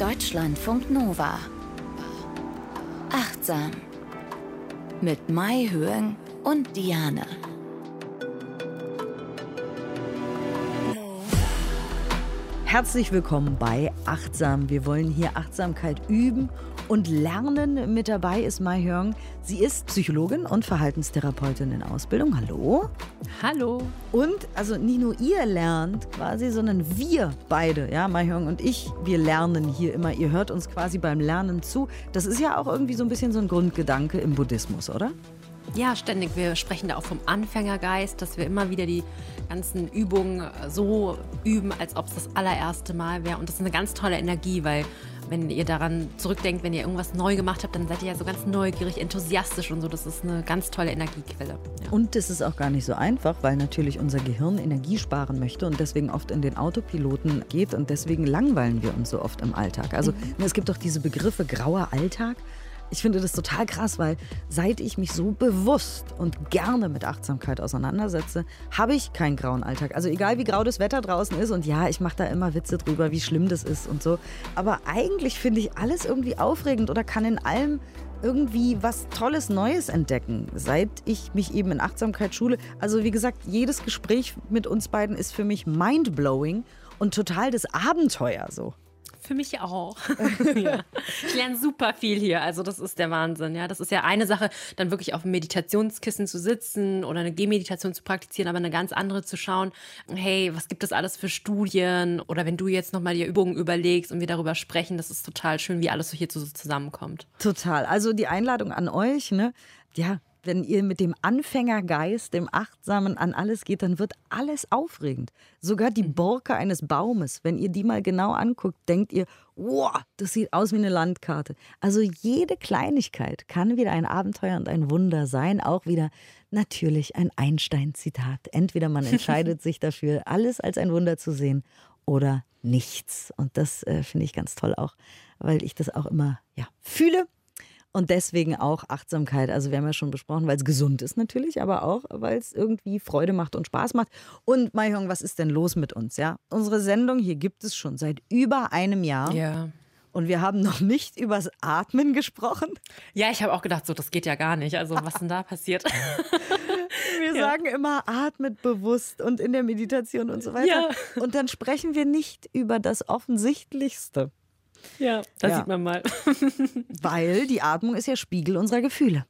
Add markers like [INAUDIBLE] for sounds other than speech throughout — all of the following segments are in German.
Deutschlandfunk Nova. Achtsam. Mit Mai Höhen und Diane. Herzlich willkommen bei Achtsam. Wir wollen hier Achtsamkeit üben und lernen. Mit dabei ist Mai Hyung. Sie ist Psychologin und Verhaltenstherapeutin in Ausbildung. Hallo. Hallo. Und also nicht nur ihr lernt quasi, sondern wir beide, ja, Mai Hyung und ich, wir lernen hier immer. Ihr hört uns quasi beim Lernen zu. Das ist ja auch irgendwie so ein bisschen so ein Grundgedanke im Buddhismus, oder? Ja, ständig. Wir sprechen da auch vom Anfängergeist, dass wir immer wieder die ganzen Übungen so üben, als ob es das allererste Mal wäre. Und das ist eine ganz tolle Energie, weil wenn ihr daran zurückdenkt, wenn ihr irgendwas neu gemacht habt, dann seid ihr ja so ganz neugierig, enthusiastisch und so. Das ist eine ganz tolle Energiequelle. Ja. Und das ist auch gar nicht so einfach, weil natürlich unser Gehirn Energie sparen möchte und deswegen oft in den Autopiloten geht und deswegen langweilen wir uns so oft im Alltag. Also mhm. es gibt doch diese Begriffe grauer Alltag. Ich finde das total krass, weil seit ich mich so bewusst und gerne mit Achtsamkeit auseinandersetze, habe ich keinen grauen Alltag. Also egal wie grau das Wetter draußen ist und ja, ich mache da immer Witze drüber, wie schlimm das ist und so. Aber eigentlich finde ich alles irgendwie aufregend oder kann in allem irgendwie was Tolles Neues entdecken, seit ich mich eben in Achtsamkeit schule. Also wie gesagt, jedes Gespräch mit uns beiden ist für mich mindblowing und total das Abenteuer so. Für mich auch. [LAUGHS] ja. [LAUGHS] Ich lerne super viel hier. Also das ist der Wahnsinn. Ja, das ist ja eine Sache, dann wirklich auf dem Meditationskissen zu sitzen oder eine Gehmeditation zu praktizieren, aber eine ganz andere zu schauen. Hey, was gibt es alles für Studien? Oder wenn du jetzt nochmal die Übungen überlegst und wir darüber sprechen, das ist total schön, wie alles so hier zusammenkommt. Total. Also die Einladung an euch, ne? Ja, wenn ihr mit dem Anfängergeist, dem Achtsamen an alles geht, dann wird alles aufregend. Sogar die mhm. Borke eines Baumes, wenn ihr die mal genau anguckt, denkt ihr, wow, das sieht aus wie eine Landkarte. Also jede Kleinigkeit kann wieder ein Abenteuer und ein Wunder sein. Auch wieder natürlich ein Einstein-Zitat. Entweder man [LAUGHS] entscheidet sich dafür, alles als ein Wunder zu sehen oder nichts. Und das äh, finde ich ganz toll auch, weil ich das auch immer ja, fühle und deswegen auch Achtsamkeit. Also wir haben ja schon besprochen, weil es gesund ist natürlich, aber auch, weil es irgendwie Freude macht und Spaß macht. Und Mayong, was ist denn los mit uns? Ja, unsere Sendung hier gibt es schon seit über einem Jahr. Ja. Und wir haben noch nicht übers Atmen gesprochen. Ja, ich habe auch gedacht, so das geht ja gar nicht. Also was denn da passiert? [LAUGHS] Wir ja. sagen immer, atmet bewusst und in der Meditation und so weiter. Ja. Und dann sprechen wir nicht über das Offensichtlichste. Ja, das ja. sieht man mal. [LAUGHS] Weil die Atmung ist ja Spiegel unserer Gefühle.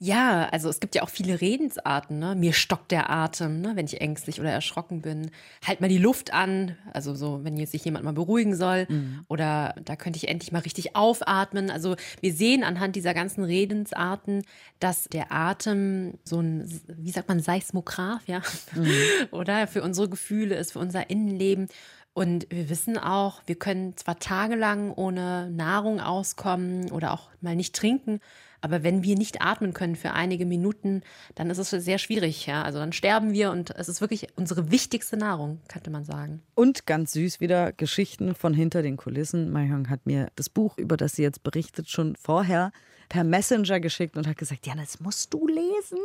Ja, also es gibt ja auch viele Redensarten. Ne? Mir stockt der Atem, ne? wenn ich ängstlich oder erschrocken bin. Halt mal die Luft an, also so, wenn jetzt sich jemand mal beruhigen soll. Mhm. Oder da könnte ich endlich mal richtig aufatmen. Also wir sehen anhand dieser ganzen Redensarten, dass der Atem so ein, wie sagt man, Seismograph, ja, mhm. [LAUGHS] oder für unsere Gefühle ist, für unser Innenleben. Und wir wissen auch, wir können zwar tagelang ohne Nahrung auskommen oder auch mal nicht trinken, aber wenn wir nicht atmen können für einige Minuten, dann ist es sehr schwierig. Ja? Also dann sterben wir und es ist wirklich unsere wichtigste Nahrung, könnte man sagen. Und ganz süß wieder Geschichten von hinter den Kulissen. Mayong hat mir das Buch, über das sie jetzt berichtet, schon vorher per Messenger geschickt und hat gesagt, ja, das musst du lesen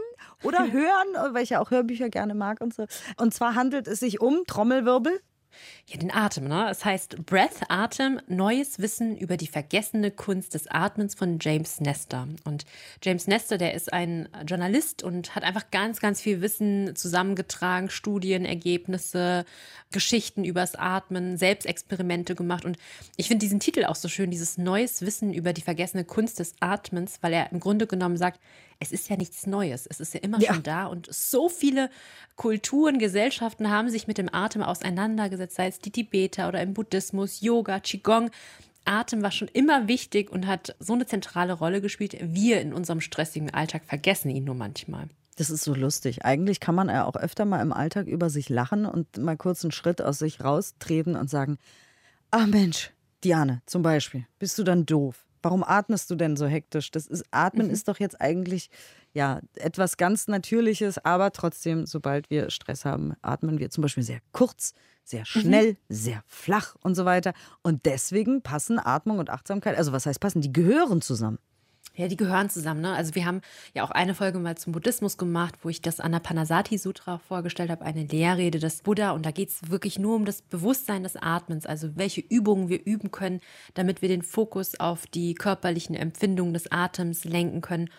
oder [LAUGHS] hören, weil ich ja auch Hörbücher gerne mag und so. Und zwar handelt es sich um Trommelwirbel. Ja, den Atem, ne? Es heißt Breath, Atem, neues Wissen über die vergessene Kunst des Atmens von James Nestor. Und James Nestor, der ist ein Journalist und hat einfach ganz, ganz viel Wissen zusammengetragen, Studien, Ergebnisse, Geschichten übers Atmen, Selbstexperimente gemacht. Und ich finde diesen Titel auch so schön, dieses neues Wissen über die vergessene Kunst des Atmens, weil er im Grunde genommen sagt, es ist ja nichts Neues. Es ist ja immer ja. schon da. Und so viele Kulturen, Gesellschaften haben sich mit dem Atem auseinandergesetzt, sei es die Tibeter oder im Buddhismus, Yoga, Qigong. Atem war schon immer wichtig und hat so eine zentrale Rolle gespielt. Wir in unserem stressigen Alltag vergessen ihn nur manchmal. Das ist so lustig. Eigentlich kann man ja auch öfter mal im Alltag über sich lachen und mal kurz einen Schritt aus sich raustreten und sagen, ach Mensch, Diane zum Beispiel, bist du dann doof? Warum atmest du denn so hektisch? Das ist, Atmen mhm. ist doch jetzt eigentlich ja etwas ganz Natürliches, aber trotzdem, sobald wir Stress haben, atmen wir zum Beispiel sehr kurz, sehr schnell, mhm. sehr flach und so weiter. Und deswegen passen Atmung und Achtsamkeit, also was heißt passen, die gehören zusammen. Ja, die gehören zusammen. Ne? Also wir haben ja auch eine Folge mal zum Buddhismus gemacht, wo ich das Anapanasati Sutra vorgestellt habe, eine Lehrrede des Buddha. Und da geht es wirklich nur um das Bewusstsein des Atmens, also welche Übungen wir üben können, damit wir den Fokus auf die körperlichen Empfindungen des Atems lenken können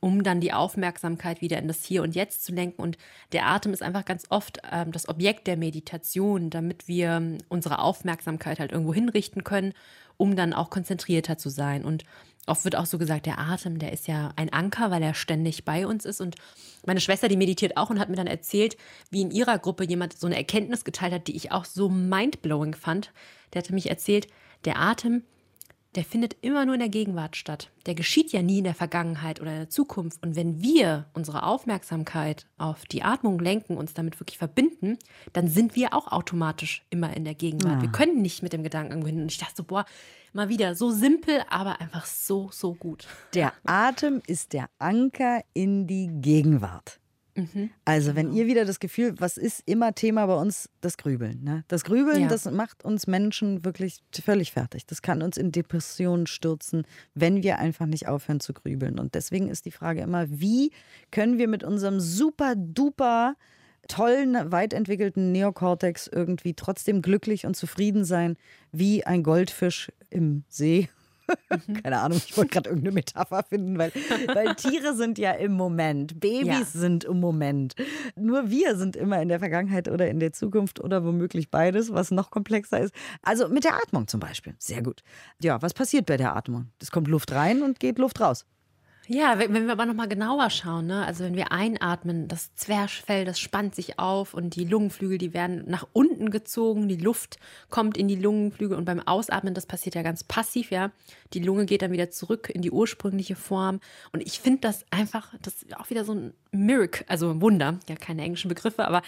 um dann die Aufmerksamkeit wieder in das Hier und Jetzt zu lenken. Und der Atem ist einfach ganz oft ähm, das Objekt der Meditation, damit wir ähm, unsere Aufmerksamkeit halt irgendwo hinrichten können, um dann auch konzentrierter zu sein. Und Oft wird auch so gesagt, der Atem, der ist ja ein Anker, weil er ständig bei uns ist. Und meine Schwester, die meditiert auch und hat mir dann erzählt, wie in ihrer Gruppe jemand so eine Erkenntnis geteilt hat, die ich auch so mindblowing fand. Der hatte mich erzählt, der Atem, der findet immer nur in der Gegenwart statt. Der geschieht ja nie in der Vergangenheit oder in der Zukunft. Und wenn wir unsere Aufmerksamkeit auf die Atmung lenken, uns damit wirklich verbinden, dann sind wir auch automatisch immer in der Gegenwart. Ja. Wir können nicht mit dem Gedanken irgendwo hin. Und ich dachte so, boah, mal wieder so simpel, aber einfach so, so gut. Der [LAUGHS] Atem ist der Anker in die Gegenwart. Mhm. Also, wenn genau. ihr wieder das Gefühl, was ist immer Thema bei uns, das Grübeln. Ne? Das Grübeln, ja. das macht uns Menschen wirklich völlig fertig. Das kann uns in Depressionen stürzen, wenn wir einfach nicht aufhören zu grübeln. Und deswegen ist die Frage immer, wie können wir mit unserem super duper tollen, weit entwickelten Neokortex irgendwie trotzdem glücklich und zufrieden sein, wie ein Goldfisch im See Mhm. Keine Ahnung, ich wollte gerade irgendeine Metapher finden, weil, weil [LAUGHS] Tiere sind ja im Moment, Babys ja. sind im Moment. Nur wir sind immer in der Vergangenheit oder in der Zukunft oder womöglich beides, was noch komplexer ist. Also mit der Atmung zum Beispiel. Sehr gut. Ja, was passiert bei der Atmung? Es kommt Luft rein und geht Luft raus. Ja, wenn wir aber nochmal genauer schauen, ne? also wenn wir einatmen, das Zwerchfell, das spannt sich auf und die Lungenflügel, die werden nach unten gezogen, die Luft kommt in die Lungenflügel und beim Ausatmen, das passiert ja ganz passiv, ja. Die Lunge geht dann wieder zurück in die ursprüngliche Form und ich finde das einfach, das ist auch wieder so ein Miracle, also ein Wunder, ja, keine englischen Begriffe, aber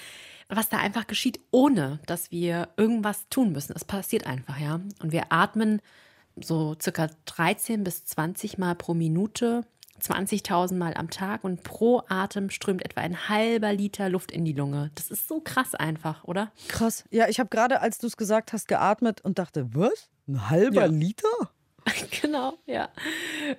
was da einfach geschieht, ohne dass wir irgendwas tun müssen. Es passiert einfach, ja. Und wir atmen so circa 13 bis 20 Mal pro Minute 20.000 Mal am Tag und pro Atem strömt etwa ein halber Liter Luft in die Lunge. Das ist so krass einfach, oder? Krass. Ja, ich habe gerade, als du es gesagt hast, geatmet und dachte, was? Ein halber ja. Liter? [LAUGHS] Genau, ja.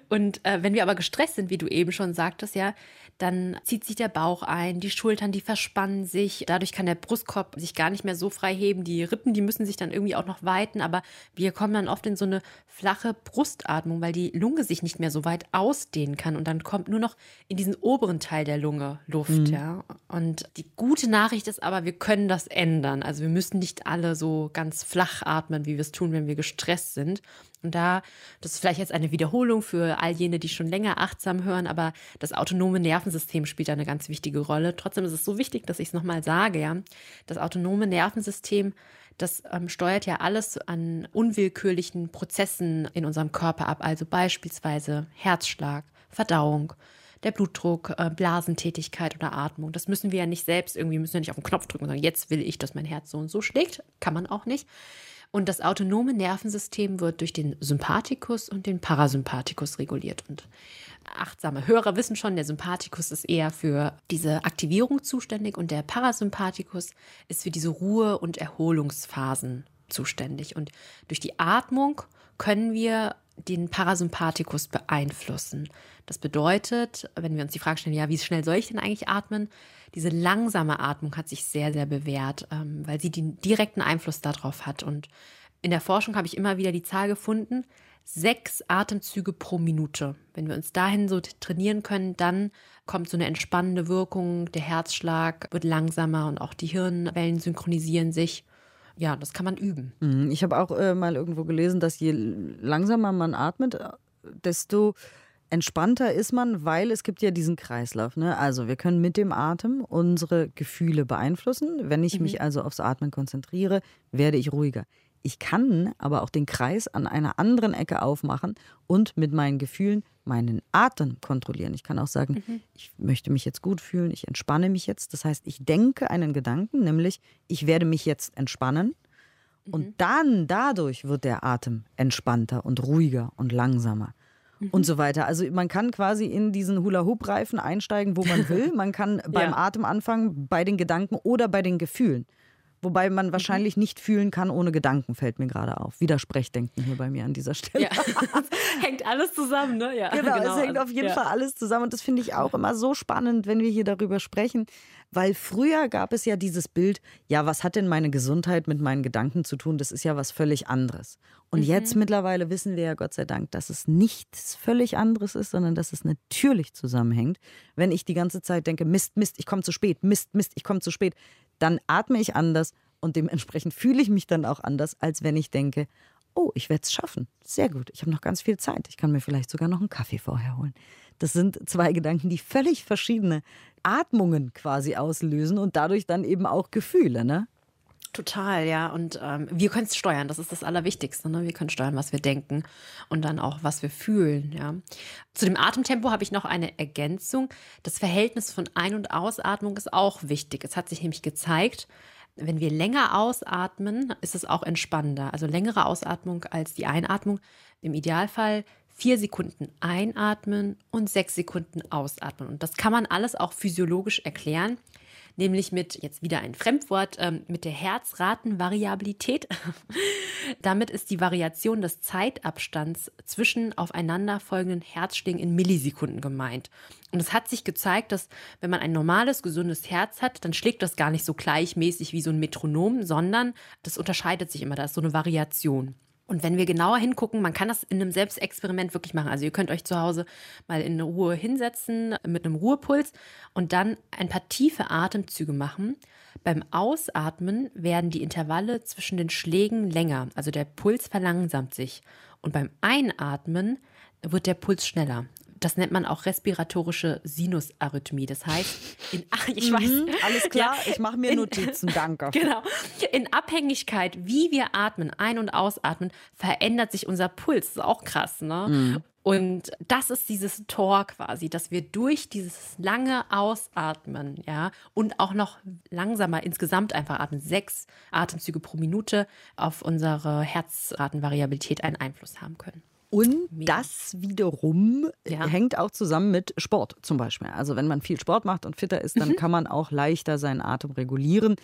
Und äh, wenn wir aber gestresst sind, wie du eben schon sagtest, ja, dann zieht sich der Bauch ein, die Schultern, die verspannen sich. Dadurch kann der Brustkorb sich gar nicht mehr so frei heben. Die Rippen, die müssen sich dann irgendwie auch noch weiten. Aber wir kommen dann oft in so eine flache Brustatmung, weil die Lunge sich nicht mehr so weit ausdehnen kann. Und dann kommt nur noch in diesen oberen Teil der Lunge Luft. Mhm. Ja. Und die gute Nachricht ist aber, wir können das ändern. Also wir müssen nicht alle so ganz flach atmen, wie wir es tun, wenn wir gestresst sind. Und da, das ist vielleicht jetzt eine Wiederholung für all jene, die schon länger achtsam hören, aber das autonome Nervensystem spielt da eine ganz wichtige Rolle. Trotzdem ist es so wichtig, dass ich es nochmal sage, ja. Das autonome Nervensystem, das ähm, steuert ja alles an unwillkürlichen Prozessen in unserem Körper ab, also beispielsweise Herzschlag, Verdauung, der Blutdruck, äh, Blasentätigkeit oder Atmung. Das müssen wir ja nicht selbst irgendwie, müssen ja nicht auf den Knopf drücken und sagen, jetzt will ich, dass mein Herz so und so schlägt. Kann man auch nicht. Und das autonome Nervensystem wird durch den Sympathikus und den Parasympathikus reguliert. Und achtsame Hörer wissen schon, der Sympathikus ist eher für diese Aktivierung zuständig und der Parasympathikus ist für diese Ruhe- und Erholungsphasen zuständig. Und durch die Atmung können wir den Parasympathikus beeinflussen. Das bedeutet, wenn wir uns die Frage stellen, ja, wie schnell soll ich denn eigentlich atmen? Diese langsame Atmung hat sich sehr, sehr bewährt, ähm, weil sie den direkten Einfluss darauf hat. Und in der Forschung habe ich immer wieder die Zahl gefunden, sechs Atemzüge pro Minute. Wenn wir uns dahin so trainieren können, dann kommt so eine entspannende Wirkung, der Herzschlag wird langsamer und auch die Hirnwellen synchronisieren sich ja, das kann man üben. Mhm. Ich habe auch äh, mal irgendwo gelesen, dass je langsamer man atmet, äh, desto entspannter ist man, weil es gibt ja diesen Kreislauf. Ne? Also wir können mit dem Atem unsere Gefühle beeinflussen. Wenn ich mhm. mich also aufs Atmen konzentriere, werde ich ruhiger. Ich kann aber auch den Kreis an einer anderen Ecke aufmachen und mit meinen Gefühlen meinen Atem kontrollieren. Ich kann auch sagen, mhm. ich möchte mich jetzt gut fühlen, ich entspanne mich jetzt. Das heißt, ich denke einen Gedanken, nämlich ich werde mich jetzt entspannen. Mhm. Und dann dadurch wird der Atem entspannter und ruhiger und langsamer. Mhm. Und so weiter. Also man kann quasi in diesen Hula-Hoop-Reifen einsteigen, wo man [LAUGHS] will. Man kann beim ja. Atem anfangen, bei den Gedanken oder bei den Gefühlen. Wobei man wahrscheinlich nicht fühlen kann ohne Gedanken, fällt mir gerade auf. Widersprechdenken hier bei mir an dieser Stelle. Ja. [LAUGHS] hängt alles zusammen, ne? Ja, genau, genau. es hängt auf jeden ja. Fall alles zusammen. Und das finde ich auch immer so spannend, wenn wir hier darüber sprechen. Weil früher gab es ja dieses Bild, ja, was hat denn meine Gesundheit mit meinen Gedanken zu tun? Das ist ja was völlig anderes. Und mhm. jetzt mittlerweile wissen wir ja Gott sei Dank, dass es nichts völlig anderes ist, sondern dass es natürlich zusammenhängt. Wenn ich die ganze Zeit denke, Mist, Mist, ich komme zu spät, Mist, Mist, ich komme zu spät, dann atme ich anders und dementsprechend fühle ich mich dann auch anders, als wenn ich denke, oh, ich werde es schaffen. Sehr gut, ich habe noch ganz viel Zeit. Ich kann mir vielleicht sogar noch einen Kaffee vorher holen. Das sind zwei Gedanken, die völlig verschiedene Atmungen quasi auslösen und dadurch dann eben auch Gefühle, ne? Total, ja. Und ähm, wir können es steuern, das ist das Allerwichtigste. Ne? Wir können steuern, was wir denken und dann auch, was wir fühlen. Ja. Zu dem Atemtempo habe ich noch eine Ergänzung. Das Verhältnis von Ein- und Ausatmung ist auch wichtig. Es hat sich nämlich gezeigt, wenn wir länger ausatmen, ist es auch entspannender. Also längere Ausatmung als die Einatmung. Im Idealfall vier Sekunden einatmen und sechs Sekunden ausatmen. Und das kann man alles auch physiologisch erklären nämlich mit, jetzt wieder ein Fremdwort, ähm, mit der Herzratenvariabilität. [LAUGHS] Damit ist die Variation des Zeitabstands zwischen aufeinanderfolgenden Herzschlägen in Millisekunden gemeint. Und es hat sich gezeigt, dass wenn man ein normales, gesundes Herz hat, dann schlägt das gar nicht so gleichmäßig wie so ein Metronom, sondern das unterscheidet sich immer, da ist so eine Variation. Und wenn wir genauer hingucken, man kann das in einem Selbstexperiment wirklich machen. Also ihr könnt euch zu Hause mal in Ruhe hinsetzen mit einem Ruhepuls und dann ein paar tiefe Atemzüge machen. Beim Ausatmen werden die Intervalle zwischen den Schlägen länger, also der Puls verlangsamt sich. Und beim Einatmen wird der Puls schneller das nennt man auch respiratorische Sinusarrhythmie. Das heißt, in, ach, [LAUGHS] ich weiß, mhm, alles klar, ja, ich mache mir Notizen, in, danke. [LAUGHS] Genau. In Abhängigkeit, wie wir atmen, ein- und ausatmen, verändert sich unser Puls. Das ist auch krass, ne? Mhm. Und das ist dieses Tor quasi, dass wir durch dieses lange Ausatmen, ja, und auch noch langsamer insgesamt einfach atmen, sechs Atemzüge pro Minute auf unsere Herzratenvariabilität einen Einfluss haben können. Und Mega. das wiederum ja. hängt auch zusammen mit Sport zum Beispiel. Also wenn man viel Sport macht und fitter ist, dann mhm. kann man auch leichter seinen Atem regulieren.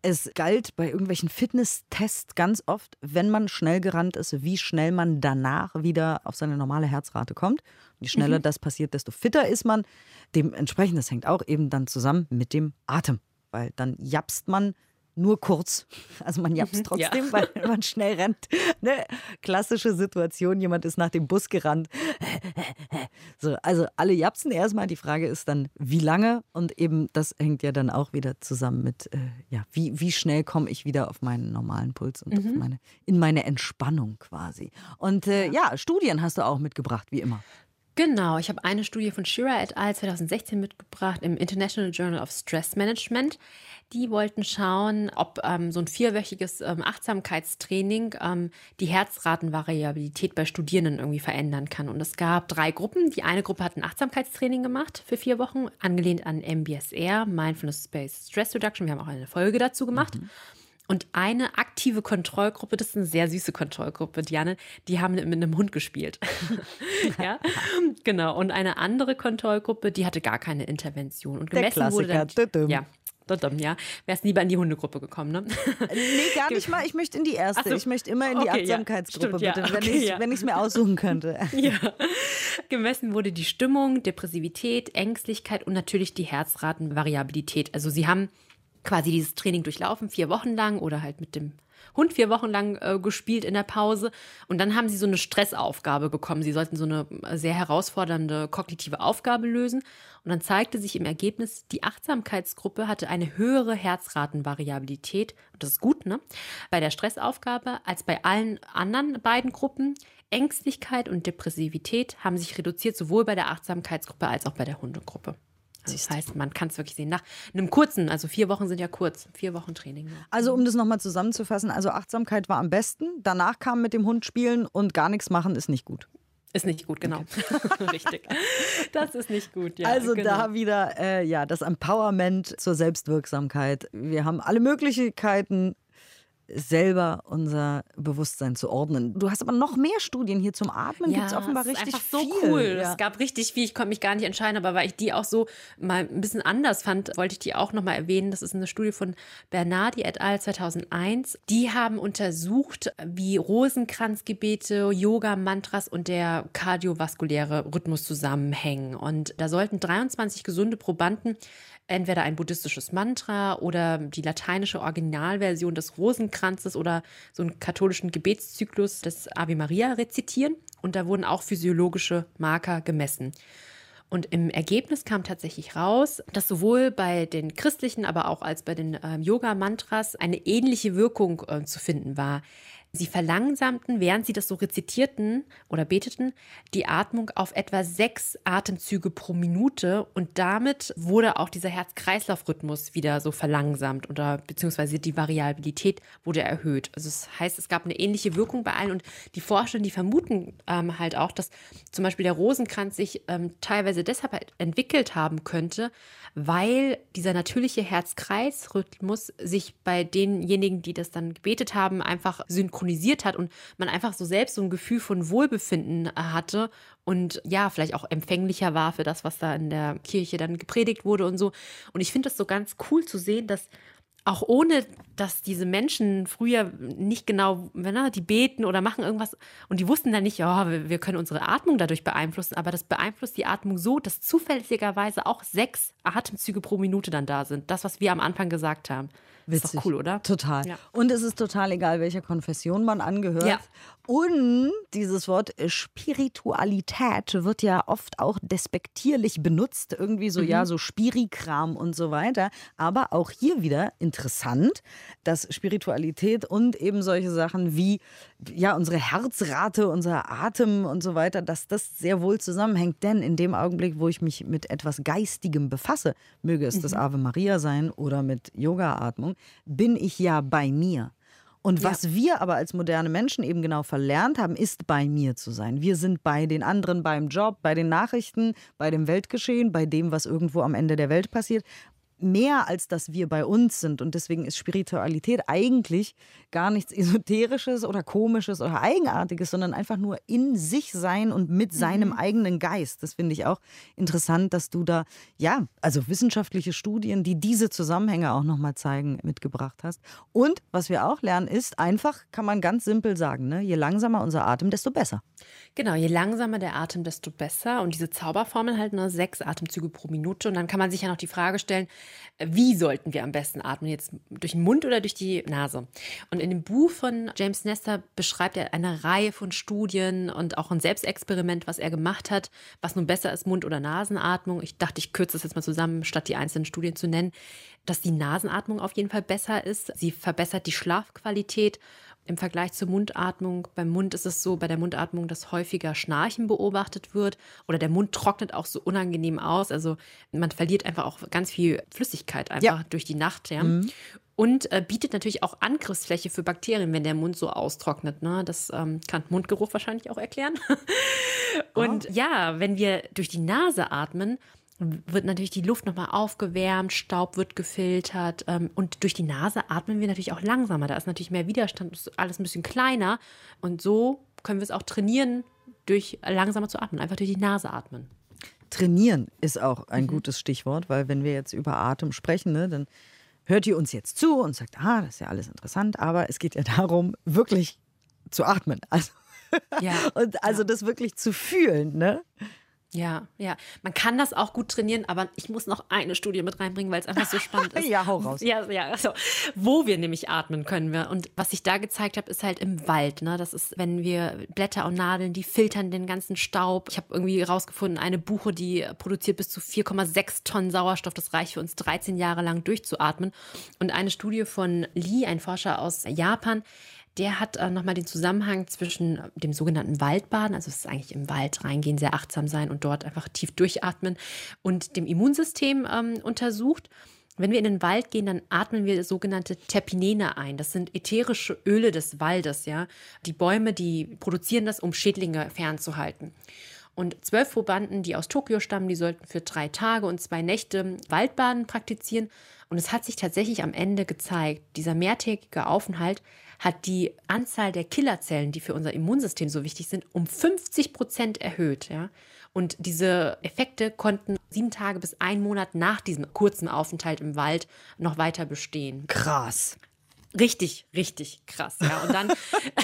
Es galt bei irgendwelchen Fitnesstests ganz oft, wenn man schnell gerannt ist, wie schnell man danach wieder auf seine normale Herzrate kommt. Und je schneller mhm. das passiert, desto fitter ist man. Dementsprechend, das hängt auch eben dann zusammen mit dem Atem. Weil dann japst man nur kurz. Also man japst mhm, trotzdem, ja. [LAUGHS] weil man schnell rennt. Ne? Klassische Situation, jemand ist nach dem Bus gerannt. [LAUGHS] So, also alle japsen erstmal. Die Frage ist dann, wie lange? Und eben das hängt ja dann auch wieder zusammen mit, äh, ja, wie, wie schnell komme ich wieder auf meinen normalen Puls und mhm. meine, in meine Entspannung quasi. Und äh, ja, Studien hast du auch mitgebracht, wie immer. Genau, ich habe eine Studie von Shira et al. 2016 mitgebracht im International Journal of Stress Management. Die wollten schauen, ob ähm, so ein vierwöchiges ähm, Achtsamkeitstraining ähm, die Herzratenvariabilität bei Studierenden irgendwie verändern kann. Und es gab drei Gruppen. Die eine Gruppe hat ein Achtsamkeitstraining gemacht für vier Wochen, angelehnt an MBSR, Mindfulness Based Stress Reduction. Wir haben auch eine Folge dazu gemacht. Mhm. Und eine aktive Kontrollgruppe, das ist eine sehr süße Kontrollgruppe, Diane, die haben mit einem Hund gespielt. [LAUGHS] ja, genau. Und eine andere Kontrollgruppe, die hatte gar keine Intervention. Und gemessen Der wurde dann, ja, ja, wärst lieber in die Hundegruppe gekommen, ne? Nee, gar nicht mal. Ich möchte in die erste. So. Ich möchte immer in die okay, Achtsamkeitsgruppe, ja. Stimmt, bitte, ja. wenn ich es mir aussuchen könnte. [LAUGHS] Ja. Gemessen wurde die Stimmung, Depressivität, Ängstlichkeit und natürlich die Herzratenvariabilität. Also sie haben quasi dieses Training durchlaufen, vier Wochen lang oder halt mit dem Hund vier Wochen lang äh, gespielt in der Pause. Und dann haben sie so eine Stressaufgabe bekommen. Sie sollten so eine äh, sehr herausfordernde kognitive Aufgabe lösen. Und dann zeigte sich im Ergebnis, die Achtsamkeitsgruppe hatte eine höhere Herzratenvariabilität. Und das ist gut, ne? Bei der Stressaufgabe als bei allen anderen beiden Gruppen. Ängstlichkeit und Depressivität haben sich reduziert, sowohl bei der Achtsamkeitsgruppe als auch bei der Hundegruppe. Das heißt, man kann es wirklich sehen. Nach einem kurzen, also vier Wochen sind ja kurz, vier Wochen Training. Also um das nochmal zusammenzufassen, also Achtsamkeit war am besten, danach kam mit dem Hund spielen und gar nichts machen ist nicht gut. Ist nicht gut, genau. Okay. [LAUGHS] Richtig. Das ist nicht gut, ja. Also genau. da wieder äh, ja, das Empowerment zur Selbstwirksamkeit. Wir haben alle Möglichkeiten, selber unser Bewusstsein zu ordnen. Du hast aber noch mehr Studien hier zum Atmen. Ja, Gibt es offenbar richtig einfach so viel. cool. Ja. Es gab richtig viel. Ich konnte mich gar nicht entscheiden, aber weil ich die auch so mal ein bisschen anders fand, wollte ich die auch noch mal erwähnen. Das ist eine Studie von Bernardi et al. 2001. Die haben untersucht, wie Rosenkranzgebete, Yoga, Mantras und der kardiovaskuläre Rhythmus zusammenhängen. Und da sollten 23 gesunde Probanden entweder ein buddhistisches Mantra oder die lateinische Originalversion des Rosenkranzes oder so einen katholischen Gebetszyklus des Ave Maria rezitieren. Und da wurden auch physiologische Marker gemessen. Und im Ergebnis kam tatsächlich raus, dass sowohl bei den christlichen, aber auch als bei den ähm, Yoga-Mantras eine ähnliche Wirkung äh, zu finden war. Sie verlangsamten, während sie das so rezitierten oder beteten, die Atmung auf etwa sechs Atemzüge pro Minute und damit wurde auch dieser Herz-Kreislauf-Rhythmus wieder so verlangsamt oder beziehungsweise die Variabilität wurde erhöht. Also das heißt, es gab eine ähnliche Wirkung bei allen und die Forscher, die vermuten ähm, halt auch, dass zum Beispiel der Rosenkranz sich ähm, teilweise deshalb halt entwickelt haben könnte, weil dieser natürliche Herz-Kreis-Rhythmus sich bei denjenigen, die das dann gebetet haben, einfach synchronisiert hat und man einfach so selbst so ein Gefühl von Wohlbefinden äh, hatte und ja, vielleicht auch empfänglicher war für das, was da in der Kirche dann gepredigt wurde und so. Und ich finde das so ganz cool zu sehen, dass auch ohne, dass diese Menschen früher nicht genau, ne, die beten oder machen irgendwas und die wussten dann nicht, ja, wir, wir können unsere Atmung dadurch beeinflussen, aber das beeinflusst die Atmung so, dass zufälligerweise auch sechs Atemzüge pro Minute dann da sind. Das, was wir am Anfang gesagt haben. Ist Witzig. doch cool, oder? Total. Ja. Und es ist total egal, welcher Konfession man angehört. Ja. Und dieses Wort Spiritualität wird ja oft auch despektierlich benutzt. Irgendwie so, Mhm. ja, so Spirikram und so weiter. Aber auch hier wieder interessant, dass Spiritualität und eben solche Sachen wie, ja, unsere Herzrate, unser Atem und so weiter, dass das sehr wohl zusammenhängt. Denn in dem Augenblick, wo ich mich mit etwas Geistigem befasse, möge es das Mhm. Ave Maria sein oder mit Yoga-Atmung, bin ich ja bei mir. Und Ja. was wir aber als moderne Menschen eben genau verlernt haben, ist bei mir zu sein. Wir sind bei den anderen, beim Job, bei den Nachrichten, bei dem Weltgeschehen, bei dem, was irgendwo am Ende der Welt passiert. Mehr als dass wir bei uns sind. Und deswegen ist Spiritualität eigentlich gar nichts Esoterisches oder Komisches oder Eigenartiges, sondern einfach nur in sich sein und mit seinem eigenen Geist. Das finde ich auch interessant, dass du da, ja, also wissenschaftliche Studien, die diese Zusammenhänge auch nochmal zeigen, mitgebracht hast. Und was wir auch lernen, ist einfach, kann man ganz simpel sagen, ne? je langsamer unser Atem, desto besser. Genau, je langsamer der Atem, desto besser. Und diese Zauberformel halt nur sechs Atemzüge pro Minute. Und dann kann man sich ja noch die Frage stellen, wie sollten wir am besten atmen? Jetzt durch den Mund oder durch die Nase? Und in dem Buch von James Nestor beschreibt er eine Reihe von Studien und auch ein Selbstexperiment, was er gemacht hat, was nun besser ist, Mund- oder Nasenatmung. Ich dachte, ich kürze das jetzt mal zusammen, statt die einzelnen Studien zu nennen, dass die Nasenatmung auf jeden Fall besser ist. Sie verbessert die Schlafqualität im Vergleich zur Mundatmung, beim Mund ist es so, bei der Mundatmung, dass häufiger Schnarchen beobachtet wird oder der Mund trocknet auch so unangenehm aus. Also man verliert einfach auch ganz viel Flüssigkeit einfach Ja. durch die Nacht. Ja. Und äh, bietet natürlich auch Angriffsfläche für Bakterien, wenn der Mund so austrocknet. Ne? Das ähm, kann Mundgeruch wahrscheinlich auch erklären. [LAUGHS] Und ja, wenn wir durch die Nase atmen, wird natürlich die Luft nochmal aufgewärmt, Staub wird gefiltert ähm, und durch die Nase atmen wir natürlich auch langsamer. Da ist natürlich mehr Widerstand, ist alles ein bisschen kleiner und so können wir es auch trainieren, durch langsamer zu atmen, einfach durch die Nase atmen. Trainieren ist auch ein Mhm. gutes Stichwort, weil wenn wir jetzt über Atem sprechen, ne, dann hört ihr uns jetzt zu und sagt, ah, das ist ja alles interessant, aber es geht ja darum, wirklich zu atmen. Also, Ja, [LAUGHS] und also das wirklich zu fühlen, ne? Ja, ja. Man kann das auch gut trainieren, aber ich muss noch eine Studie mit reinbringen, weil es einfach so spannend [LAUGHS] ist. Ja, hau raus. Ja, ja, also wo wir nämlich atmen können wir. Und was ich da gezeigt habe, ist halt im Wald. Ne? Das ist, wenn wir Blätter und Nadeln, die filtern den ganzen Staub. Ich habe irgendwie rausgefunden, eine Buche, die produziert bis zu 4,6 Tonnen Sauerstoff. Das reicht für uns 13 Jahre lang durchzuatmen. Und eine Studie von Lee, ein Forscher aus Japan, der hat äh, nochmal den Zusammenhang zwischen dem sogenannten Waldbaden, also es ist eigentlich im Wald reingehen, sehr achtsam sein und dort einfach tief durchatmen und dem Immunsystem ähm, untersucht. Wenn wir in den Wald gehen, dann atmen wir sogenannte Terpinene ein. Das sind ätherische Öle des Waldes, ja. Die Bäume, die produzieren das, um Schädlinge fernzuhalten. Und zwölf Probanden, die aus Tokio stammen, die sollten für drei Tage und zwei Nächte Waldbaden praktizieren. Und es hat sich tatsächlich am Ende gezeigt, dieser mehrtägige Aufenthalt hat die Anzahl der Killerzellen, die für unser Immunsystem so wichtig sind, um 50 Prozent erhöht. Ja? Und diese Effekte konnten sieben Tage bis ein Monat nach diesem kurzen Aufenthalt im Wald noch weiter bestehen. Krass. Richtig, richtig krass, ja. Und dann,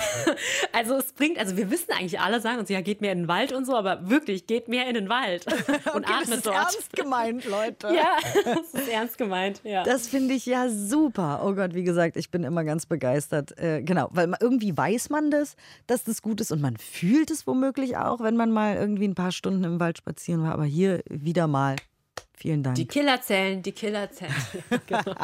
[LAUGHS] also es bringt, also wir wissen eigentlich alle, sagen uns, ja, geht mehr in den Wald und so, aber wirklich, geht mehr in den Wald [LAUGHS] und okay, atmet das ist dort. ernst gemeint, Leute. Ja, [LAUGHS] das ist ernst gemeint, ja. Das finde ich ja super. Oh Gott, wie gesagt, ich bin immer ganz begeistert. Äh, genau, weil man, irgendwie weiß man das, dass das gut ist und man fühlt es womöglich auch, wenn man mal irgendwie ein paar Stunden im Wald spazieren war. Aber hier wieder mal. Vielen Dank. Die Killerzellen, die Killerzellen. [LAUGHS] genau.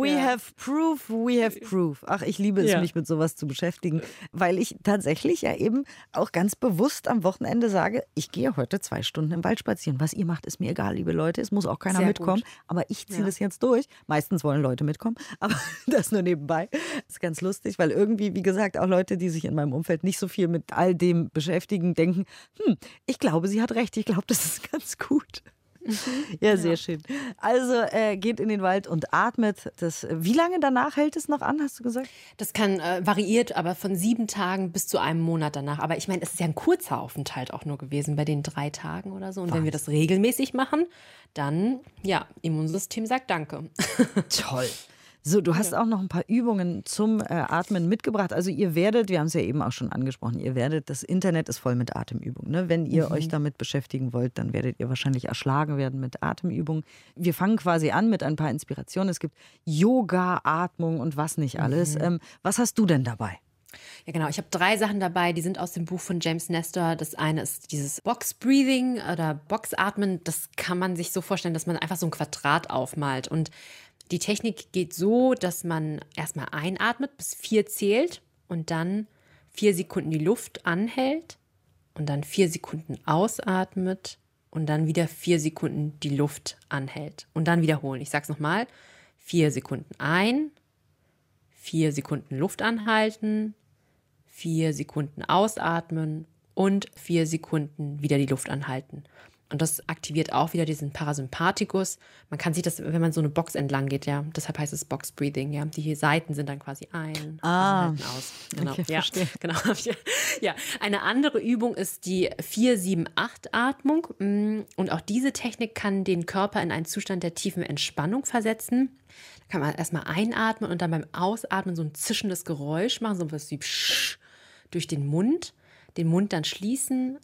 We Ja. have proof, we have proof. Ach, ich liebe es, Ja. mich mit sowas zu beschäftigen, weil ich tatsächlich ja eben auch ganz bewusst am Wochenende sage, ich gehe heute zwei Stunden im Wald spazieren. Was ihr macht, ist mir egal, liebe Leute. Es muss auch keiner Sehr mitkommen, gut. aber ich ziehe Ja. das jetzt durch. Meistens wollen Leute mitkommen, [LAUGHS] aber das nur nebenbei. Das ist ganz lustig, weil irgendwie, wie gesagt, auch Leute, die sich in meinem Umfeld nicht so viel mit all dem beschäftigen, denken, hm, ich glaube, sie hat recht. Ich glaube, das ist [LAUGHS] ganz gut. [LAUGHS] Ja, sehr schön. Also äh, geht in den Wald und atmet. Das, wie lange danach hält es noch an, hast du gesagt? Das kann äh, variiert, aber von sieben Tagen bis zu einem Monat danach. Aber ich meine, es ist ja ein kurzer Aufenthalt auch nur gewesen bei den drei Tagen oder so. Und wenn wir das regelmäßig machen, dann, ja, Immunsystem sagt Danke. [LAUGHS] Toll. So, du hast auch noch ein paar Übungen zum äh, Atmen mitgebracht. Also ihr werdet, wir haben es ja eben auch schon angesprochen, ihr werdet, das Internet ist voll mit Atemübungen. Ne? Wenn ihr euch damit beschäftigen wollt, dann werdet ihr wahrscheinlich erschlagen werden mit Atemübungen. Wir fangen quasi an mit ein paar Inspirationen. Es gibt Yoga, Atmung und was nicht alles. Ähm, was hast du denn dabei? Ja, genau. Ich habe drei Sachen dabei, die sind aus dem Buch von James Nestor. Das eine ist dieses Box Breathing oder Boxatmen. Das kann man sich so vorstellen, dass man einfach so ein Quadrat aufmalt. Und die Technik geht so, dass man erstmal einatmet, bis vier zählt und dann vier Sekunden die Luft anhält und dann vier Sekunden ausatmet und dann wieder vier Sekunden die Luft anhält und dann wiederholen. Ich sag's nochmal. Vier Sekunden ein, vier Sekunden Luft anhalten, vier Sekunden ausatmen und vier Sekunden wieder die Luft anhalten. Und das aktiviert auch wieder diesen Parasympathikus. Man kann sich das, wenn man so eine Box entlang geht, ja, deshalb heißt es Box Breathing, ja. Die Seiten sind dann quasi ein, Ah. halten aus. Genau, Okay, ja, verstehe. [LAUGHS] genau. Ja, eine andere Übung ist die 4-7-8-Atmung. Mm, Und auch diese Technik kann den Körper in einen Zustand der tiefen Entspannung versetzen. Da kann man erstmal einatmen und dann beim Ausatmen so ein zischendes Geräusch machen, so was wie Psch durch den Mund, den Mund dann schließen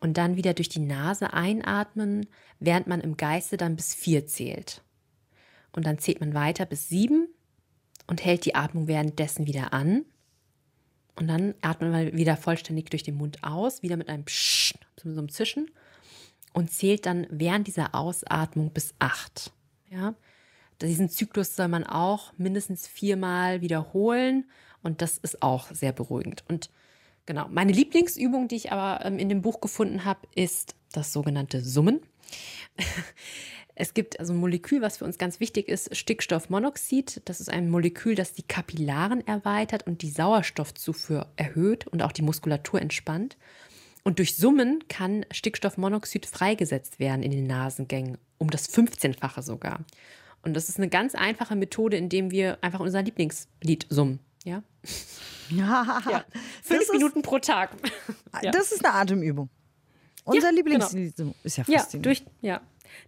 und dann wieder durch die Nase einatmen, während man im Geiste dann bis vier zählt. Und dann zählt man weiter bis sieben und hält die Atmung währenddessen wieder an. Und dann atmet man wieder vollständig durch den Mund aus, wieder mit einem Psch, so einem Zischen und zählt dann während dieser Ausatmung bis acht. Ja, diesen Zyklus soll man auch mindestens viermal wiederholen und das ist auch sehr beruhigend. Und genau, meine Lieblingsübung, die ich aber ähm, in dem Buch gefunden habe, ist das sogenannte Summen. [LAUGHS] Es gibt also ein Molekül, was für uns ganz wichtig ist, Stickstoffmonoxid. Das ist ein Molekül, das die Kapillaren erweitert und die Sauerstoffzufuhr erhöht und auch die Muskulatur entspannt. Und durch Summen kann Stickstoffmonoxid freigesetzt werden in den Nasengängen, um das 15-fache sogar. Und das ist eine ganz einfache Methode, indem wir einfach unser Lieblingslied summen. Ja? Ja, ja. Das Fünf ist- Minuten pro Tag. ja. Das ist eine Atemübung. Unser Ja, Lieblingslied ist ja ja, faszinierend. durch, ja,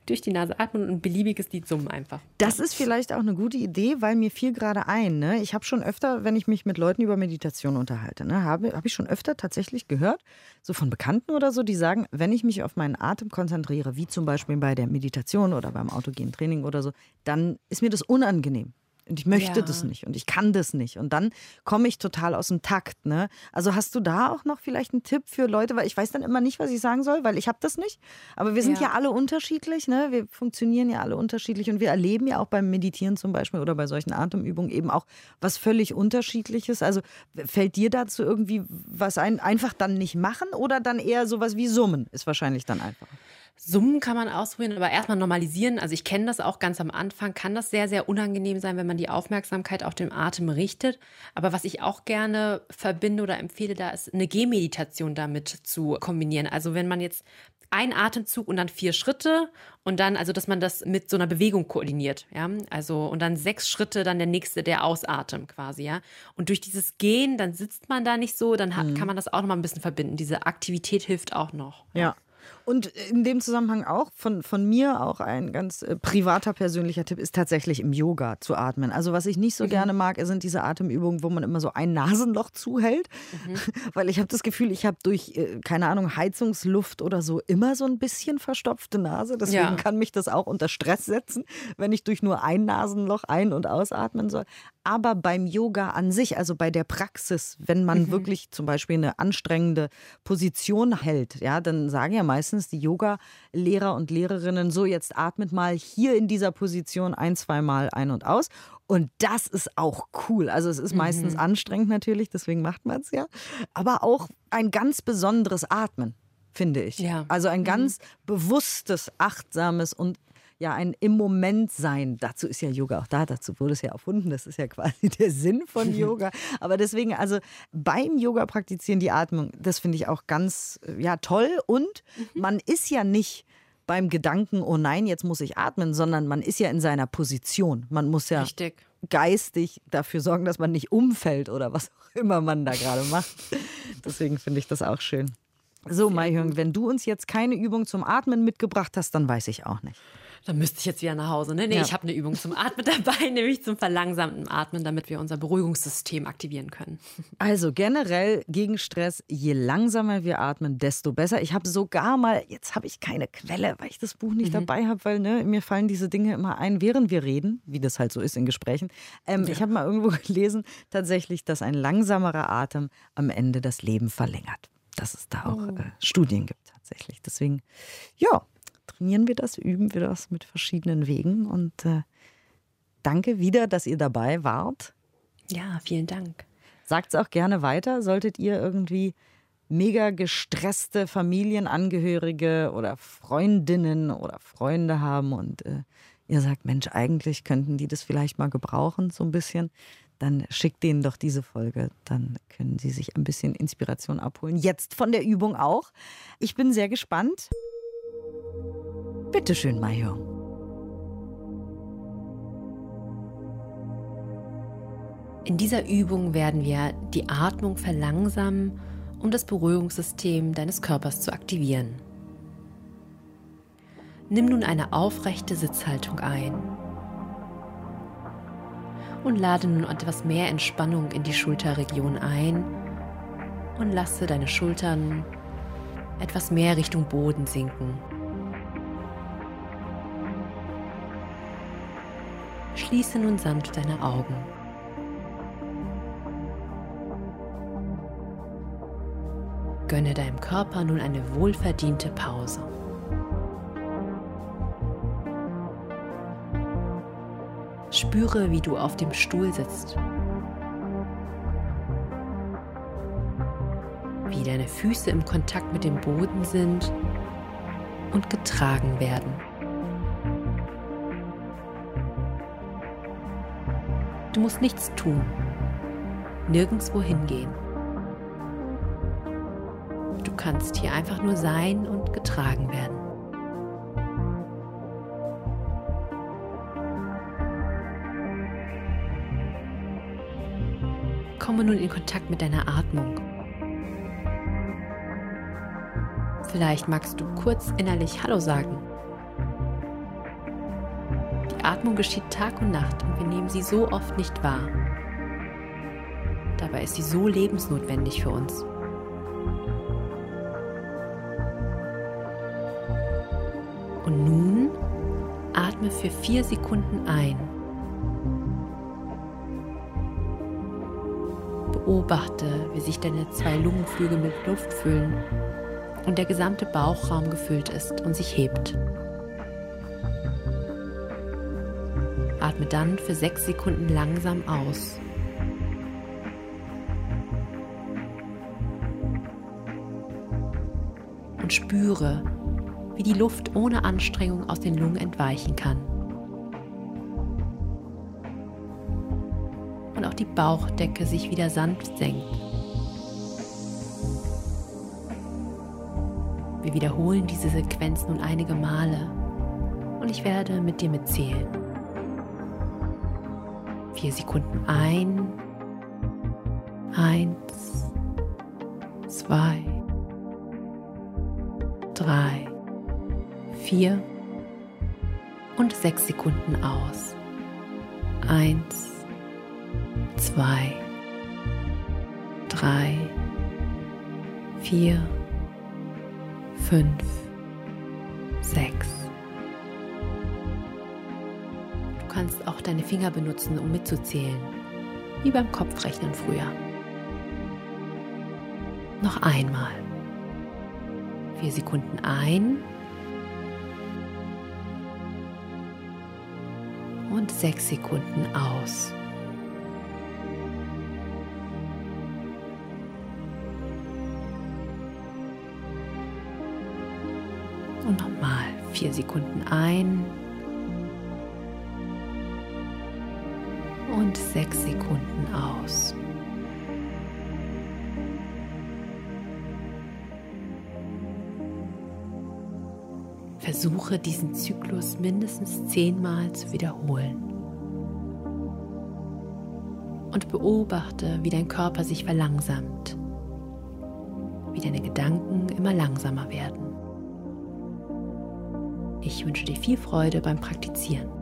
durch die Nase atmen und ein beliebiges Lied summen einfach. Das ist vielleicht auch eine gute Idee, weil mir fiel gerade ein. Ne? Ich habe schon öfter, wenn ich mich mit Leuten über Meditation unterhalte, ne, habe, habe ich schon öfter tatsächlich gehört, so von Bekannten oder so, die sagen, wenn ich mich auf meinen Atem konzentriere, wie zum Beispiel bei der Meditation oder beim autogenen Training oder so, dann ist mir das unangenehm. Und ich möchte Ja. das nicht und ich kann das nicht. Und dann komme ich total aus dem Takt. Ne? Also hast du da auch noch vielleicht einen Tipp für Leute, weil ich weiß dann immer nicht, was ich sagen soll, weil ich habe das nicht. Aber wir sind ja, Ja. alle unterschiedlich. Ne? Wir funktionieren ja alle unterschiedlich und wir erleben ja auch beim Meditieren zum Beispiel oder bei solchen Atemübungen eben auch was völlig Unterschiedliches. Also fällt dir dazu irgendwie was ein? Einfach dann nicht machen oder dann eher sowas wie Summen ist wahrscheinlich dann einfacher. Summen kann man ausprobieren, aber erstmal normalisieren. Also ich kenne das auch ganz am Anfang, kann das sehr, sehr unangenehm sein, wenn man die Aufmerksamkeit auf den Atem richtet. Aber was ich auch gerne verbinde oder empfehle, da ist eine Gehmeditation damit zu kombinieren. Also wenn man jetzt ein Atemzug und dann vier Schritte und dann, also dass man das mit so einer Bewegung koordiniert, ja. Also und dann sechs Schritte, dann der nächste, der Ausatmen quasi, ja. Und durch dieses Gehen, dann sitzt man da nicht so, dann hat, mhm. kann man das auch noch mal ein bisschen verbinden. Diese Aktivität hilft auch noch. ja. ja. Und in dem Zusammenhang auch von, von mir auch ein ganz äh, privater persönlicher Tipp ist tatsächlich im Yoga zu atmen. Also was ich nicht so mhm. gerne mag, sind diese Atemübungen, wo man immer so ein Nasenloch zuhält, mhm. [LAUGHS] weil ich habe das Gefühl, ich habe durch äh, keine Ahnung Heizungsluft oder so immer so ein bisschen verstopfte Nase. Deswegen ja. kann mich das auch unter Stress setzen, wenn ich durch nur ein Nasenloch ein- und ausatmen soll. Aber beim Yoga an sich, also bei der Praxis, wenn man mhm. wirklich zum Beispiel eine anstrengende Position hält, ja, dann sagen ja meistens die Yoga-Lehrer und Lehrerinnen so, jetzt atmet mal hier in dieser Position ein, zweimal ein und aus. Und das ist auch cool. Also es ist meistens mhm. anstrengend natürlich, deswegen macht man es ja. Aber auch ein ganz besonderes Atmen, finde ich. Ja. Also ein mhm. ganz bewusstes, achtsames und ja ein im Moment sein. Dazu ist ja Yoga auch da, dazu wurde es ja erfunden. Das ist ja quasi der [LAUGHS] Sinn von [LAUGHS] Yoga. Aber deswegen, also beim Yoga praktizieren die Atmung, das finde ich auch ganz ja toll. Und mhm. man ist ja nicht beim Gedanken, oh nein, jetzt muss ich atmen, sondern man ist ja in seiner Position. Man muss ja Richtig. geistig dafür sorgen, dass man nicht umfällt oder was auch immer man da gerade macht. [LAUGHS] Deswegen finde ich das auch schön. So, Maihung, wenn du uns jetzt keine Übung zum Atmen mitgebracht hast, dann weiß ich auch nicht. Dann müsste ich jetzt wieder nach Hause. Ne? Nee, ja. ich habe eine Übung zum Atmen [LAUGHS] dabei, nämlich zum verlangsamten Atmen, damit wir unser Beruhigungssystem aktivieren können. [LAUGHS] Also generell gegen Stress, je langsamer wir atmen, desto besser. Ich habe sogar mal, jetzt habe ich keine Quelle, weil ich das Buch nicht mhm. dabei habe, weil ne, mir fallen diese Dinge immer ein, während wir reden, wie das halt so ist in Gesprächen. Ähm, ja. Ich habe mal irgendwo [LAUGHS] gelesen, tatsächlich, dass ein langsamerer Atem am Ende das Leben verlängert. Dass es da auch oh. äh, Studien gibt tatsächlich. Deswegen, ja, trainieren wir das, üben wir das mit verschiedenen Wegen. Und äh, danke wieder, dass ihr dabei wart. Ja, vielen Dank. Sagt es auch gerne weiter. Solltet ihr irgendwie mega gestresste Familienangehörige oder Freundinnen oder Freunde haben und äh, ihr sagt, Mensch, eigentlich könnten die das vielleicht mal gebrauchen, so ein bisschen, dann schickt denen doch diese Folge. Dann können sie sich ein bisschen Inspiration abholen. Jetzt von der Übung auch. Ich bin sehr gespannt. Bitte schön, Major. In dieser Übung werden wir die Atmung verlangsamen, um das Beruhigungssystem deines Körpers zu aktivieren. Nimm nun eine aufrechte Sitzhaltung ein und lade nun etwas mehr Entspannung in die Schulterregion ein und lasse deine Schultern etwas mehr Richtung Boden sinken. Schließe nun sanft deine Augen. Gönne deinem Körper nun eine wohlverdiente Pause. Spüre, wie du auf dem Stuhl sitzt. Wie deine Füße im Kontakt mit dem Boden sind und getragen werden. Du musst nichts tun, nirgendwo hingehen. Du kannst hier einfach nur sein und getragen werden. Komme nun in Kontakt mit deiner Atmung. Vielleicht magst du kurz innerlich Hallo sagen. Atmung geschieht Tag und Nacht und wir nehmen sie so oft nicht wahr. Dabei ist sie so lebensnotwendig für uns. Und nun atme für vier Sekunden ein. Beobachte, wie sich deine zwei Lungenflügel mit Luft füllen und der gesamte Bauchraum gefüllt ist und sich hebt. Atme dann für sechs Sekunden langsam aus. Und spüre, wie die Luft ohne Anstrengung aus den Lungen entweichen kann. Und auch die Bauchdecke sich wieder sanft senkt. Wir wiederholen diese Sequenz nun einige Male und ich werde mit dir mitzählen. Vier Sekunden ein, eins, zwei, drei, vier und sechs Sekunden aus. Eins, zwei, drei, vier, fünf, deine Finger benutzen, um mitzuzählen, wie beim Kopfrechnen früher. Noch einmal. Vier Sekunden ein. Und sechs Sekunden aus. Und nochmal vier Sekunden ein. Und sechs Sekunden aus. Versuche diesen Zyklus mindestens zehnmal zu wiederholen. Und beobachte, wie dein Körper sich verlangsamt, wie deine Gedanken immer langsamer werden. Ich wünsche dir viel Freude beim Praktizieren.